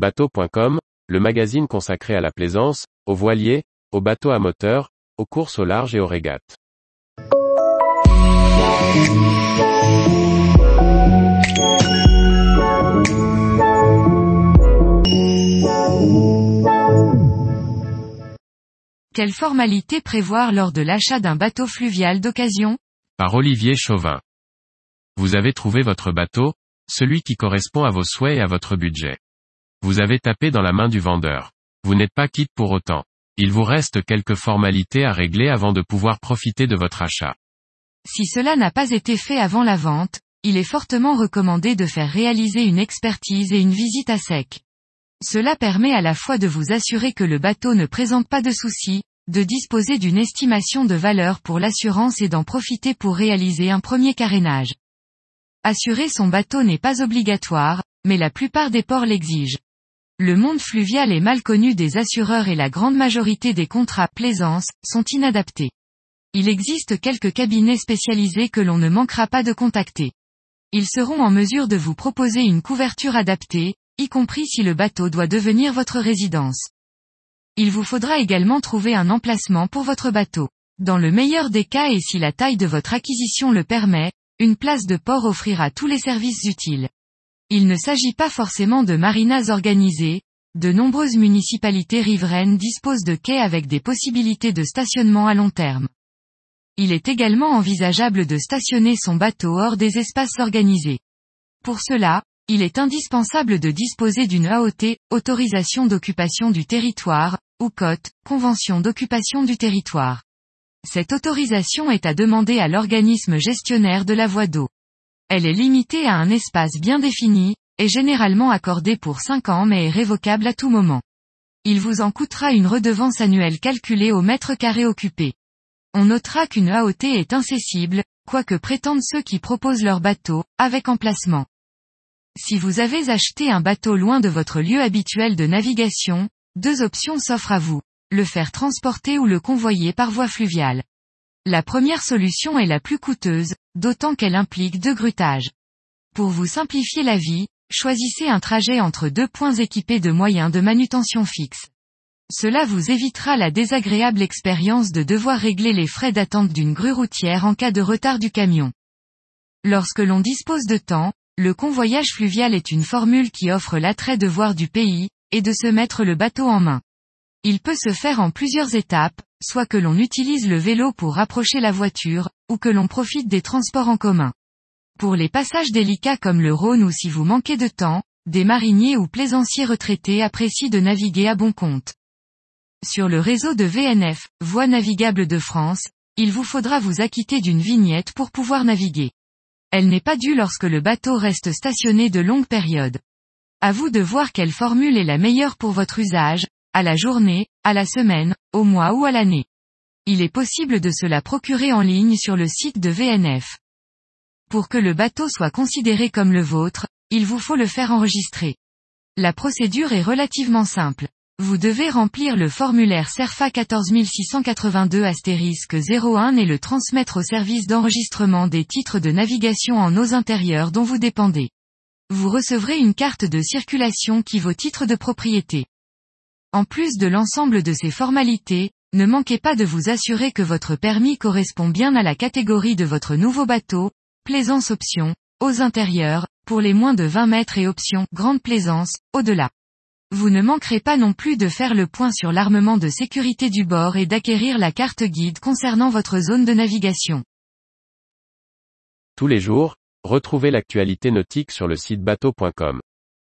Bateau.com, le magazine consacré à la plaisance, aux voiliers, aux bateaux à moteur, aux courses au large et aux régates. Quelle formalité prévoir lors de l'achat d'un bateau fluvial d'occasion? Par Olivier Chauvin. Vous avez trouvé votre bateau, celui qui correspond à vos souhaits et à votre budget. Vous avez tapé dans la main du vendeur. Vous n'êtes pas quitte pour autant. Il vous reste quelques formalités à régler avant de pouvoir profiter de votre achat. Si cela n'a pas été fait avant la vente, il est fortement recommandé de faire réaliser une expertise et une visite à sec. Cela permet à la fois de vous assurer que le bateau ne présente pas de soucis, de disposer d'une estimation de valeur pour l'assurance et d'en profiter pour réaliser un premier carénage. Assurer son bateau n'est pas obligatoire, mais la plupart des ports l'exigent. Le monde fluvial est mal connu des assureurs et la grande majorité des contrats plaisance sont inadaptés. Il existe quelques cabinets spécialisés que l'on ne manquera pas de contacter. Ils seront en mesure de vous proposer une couverture adaptée, y compris si le bateau doit devenir votre résidence. Il vous faudra également trouver un emplacement pour votre bateau. Dans le meilleur des cas et si la taille de votre acquisition le permet, une place de port offrira tous les services utiles. Il ne s'agit pas forcément de marinas organisées, de nombreuses municipalités riveraines disposent de quais avec des possibilités de stationnement à long terme. Il est également envisageable de stationner son bateau hors des espaces organisés. Pour cela, il est indispensable de disposer d'une AOT, autorisation d'occupation du territoire, ou COT, convention d'occupation du territoire. Cette autorisation est à demander à l'organisme gestionnaire de la voie d'eau. Elle est limitée à un espace bien défini, est généralement accordée pour 5 ans mais est révocable à tout moment. Il vous en coûtera une redevance annuelle calculée au mètre carré occupé. On notera qu'une AOT est incessible, quoique prétendent ceux qui proposent leur bateau, avec emplacement. Si vous avez acheté un bateau loin de votre lieu habituel de navigation, deux options s'offrent à vous le faire transporter ou le convoyer par voie fluviale. La première solution est la plus coûteuse, d'autant qu'elle implique deux grutages. Pour vous simplifier la vie, choisissez un trajet entre deux points équipés de moyens de manutention fixe. Cela vous évitera la désagréable expérience de devoir régler les frais d'attente d'une grue routière en cas de retard du camion. Lorsque l'on dispose de temps, le convoyage fluvial est une formule qui offre l'attrait de voir du pays, et de se mettre le bateau en main. Il peut se faire en plusieurs étapes, soit que l'on utilise le vélo pour rapprocher la voiture, ou que l'on profite des transports en commun. Pour les passages délicats comme le Rhône ou si vous manquez de temps, des mariniers ou plaisanciers retraités apprécient de naviguer à bon compte. Sur le réseau de VNF, Voie navigable de France, il vous faudra vous acquitter d'une vignette pour pouvoir naviguer. Elle n'est pas due lorsque le bateau reste stationné de longues périodes. À vous de voir quelle formule est la meilleure pour votre usage, à la journée, à la semaine, au mois ou à l'année. Il est possible de se la procurer en ligne sur le site de VNF. Pour que le bateau soit considéré comme le vôtre, il vous faut le faire enregistrer. La procédure est relativement simple. Vous devez remplir le formulaire CERFA 14682 01 et le transmettre au service d'enregistrement des titres de navigation en eaux intérieures dont vous dépendez. Vous recevrez une carte de circulation qui vaut titre de propriété. En plus de l'ensemble de ces formalités, ne manquez pas de vous assurer que votre permis correspond bien à la catégorie de votre nouveau bateau, plaisance option, aux intérieures, pour les moins de 20 mètres et option grande plaisance, au-delà. Vous ne manquerez pas non plus de faire le point sur l'armement de sécurité du bord et d'acquérir la carte guide concernant votre zone de navigation. Tous les jours, retrouvez l'actualité nautique sur le site bateau.com.